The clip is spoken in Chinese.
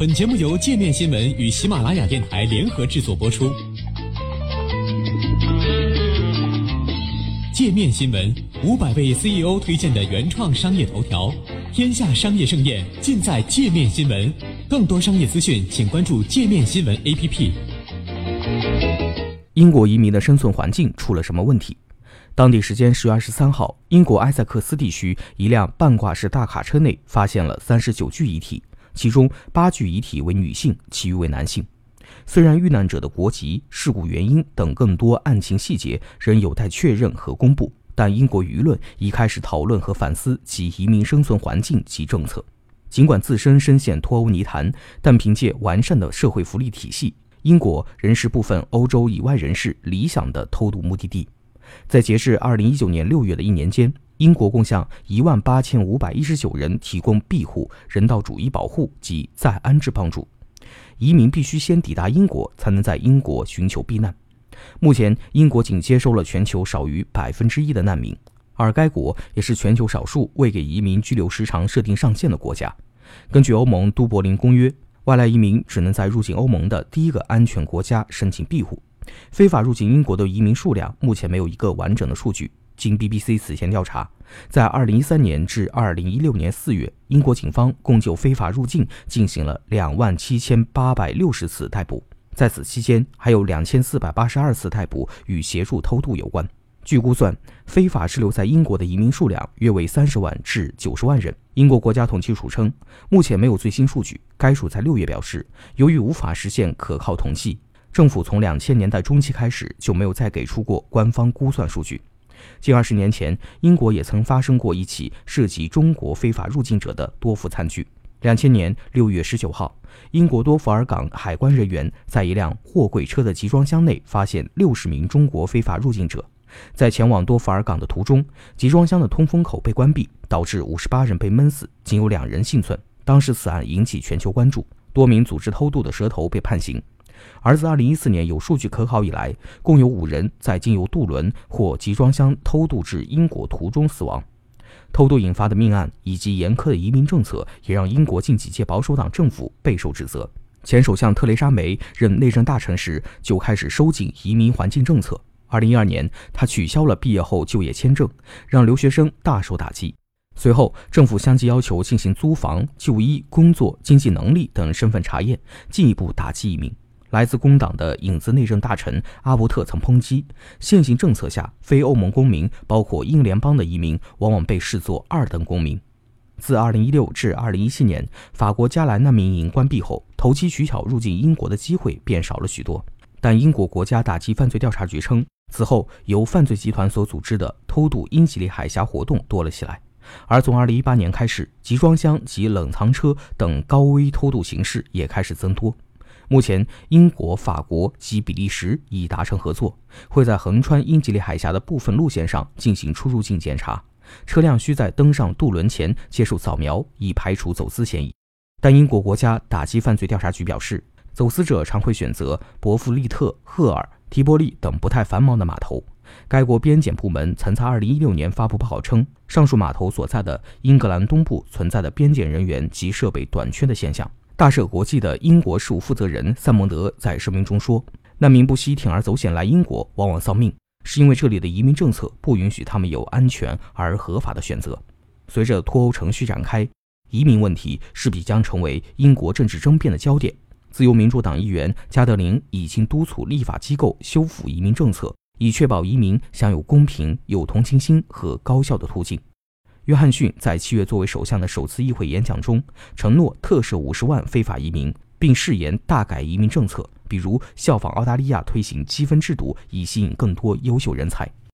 本节目由界面新闻与喜马拉雅电台联合制作播出。界面新闻五百位 CEO 推荐的原创商业头条，天下商业盛宴尽在界面新闻。更多商业资讯，请关注界面新闻 APP。英国移民的生存环境出了什么问题？当地时间十月二十三号，英国埃塞克斯地区一辆半挂式大卡车内发现了三十九具遗体。其中八具遗体为女性，其余为男性。虽然遇难者的国籍、事故原因等更多案情细节仍有待确认和公布，但英国舆论已开始讨论和反思其移民生存环境及政策。尽管自身深陷脱欧泥潭，但凭借完善的社会福利体系，英国仍是部分欧洲以外人士理想的偷渡目的地。在截至二零一九年六月的一年间。英国共向一万八千五百一十九人提供庇护、人道主义保护及再安置帮助。移民必须先抵达英国，才能在英国寻求避难。目前，英国仅接收了全球少于百分之一的难民，而该国也是全球少数未给移民居留时长设定上限的国家。根据欧盟都柏林公约，外来移民只能在入境欧盟的第一个安全国家申请庇护。非法入境英国的移民数量目前没有一个完整的数据。经 BBC 此前调查，在2013年至2016年4月，英国警方共就非法入境进行了2万7860次逮捕。在此期间，还有2482次逮捕与协助偷渡有关。据估算，非法滞留在英国的移民数量约为30万至90万人。英国国家统计署称，目前没有最新数据。该署在6月表示，由于无法实现可靠统计，政府从2000年代中期开始就没有再给出过官方估算数据。近二十年前，英国也曾发生过一起涉及中国非法入境者的多福惨剧。两千年六月十九号，英国多福尔港海关人员在一辆货柜车的集装箱内发现六十名中国非法入境者。在前往多福尔港的途中，集装箱的通风口被关闭，导致五十八人被闷死，仅有两人幸存。当时此案引起全球关注，多名组织偷渡的蛇头被判刑。而自2014年有数据可考以来，共有五人在经由渡轮或集装箱偷渡至英国途中死亡。偷渡引发的命案以及严苛的移民政策，也让英国近几届保守党政府备受指责。前首相特蕾莎梅任内政大臣时就开始收紧移民环境政策。2012年，他取消了毕业后就业签证，让留学生大受打击。随后，政府相继要求进行租房、就医、工作、经济能力等身份查验，进一步打击移民。来自工党的影子内政大臣阿伯特曾抨击，现行政策下，非欧盟公民，包括英联邦的移民，往往被视作二等公民。自2016至2017年，法国加莱难民营关闭后，投机取巧入境英国的机会变少了许多。但英国国家打击犯罪调查局称，此后由犯罪集团所组织的偷渡英吉利海峡活动多了起来。而从2018年开始，集装箱及冷藏车等高危偷渡形式也开始增多。目前，英国、法国及比利时已达成合作，会在横穿英吉利海峡的部分路线上进行出入境检查，车辆需在登上渡轮前接受扫描，以排除走私嫌疑。但英国国家打击犯罪调查局表示，走私者常会选择伯弗利特、赫尔、提波利等不太繁忙的码头。该国边检部门曾在2016年发布报告称，上述码头所在的英格兰东部存在的边检人员及设备短缺的现象。大赦国际的英国事务负责人塞蒙德在声明中说：“难民不惜铤而走险来英国，往往丧命，是因为这里的移民政策不允许他们有安全而合法的选择。”随着脱欧程序展开，移民问题势必将成为英国政治争辩的焦点。自由民主党议员加德林已经督促立法机构修复移民政策，以确保移民享有公平、有同情心和高效的途径。约翰逊在七月作为首相的首次议会演讲中，承诺特赦五十万非法移民，并誓言大改移民政策，比如效仿澳大利亚推行积分制度，以吸引更多优秀人才。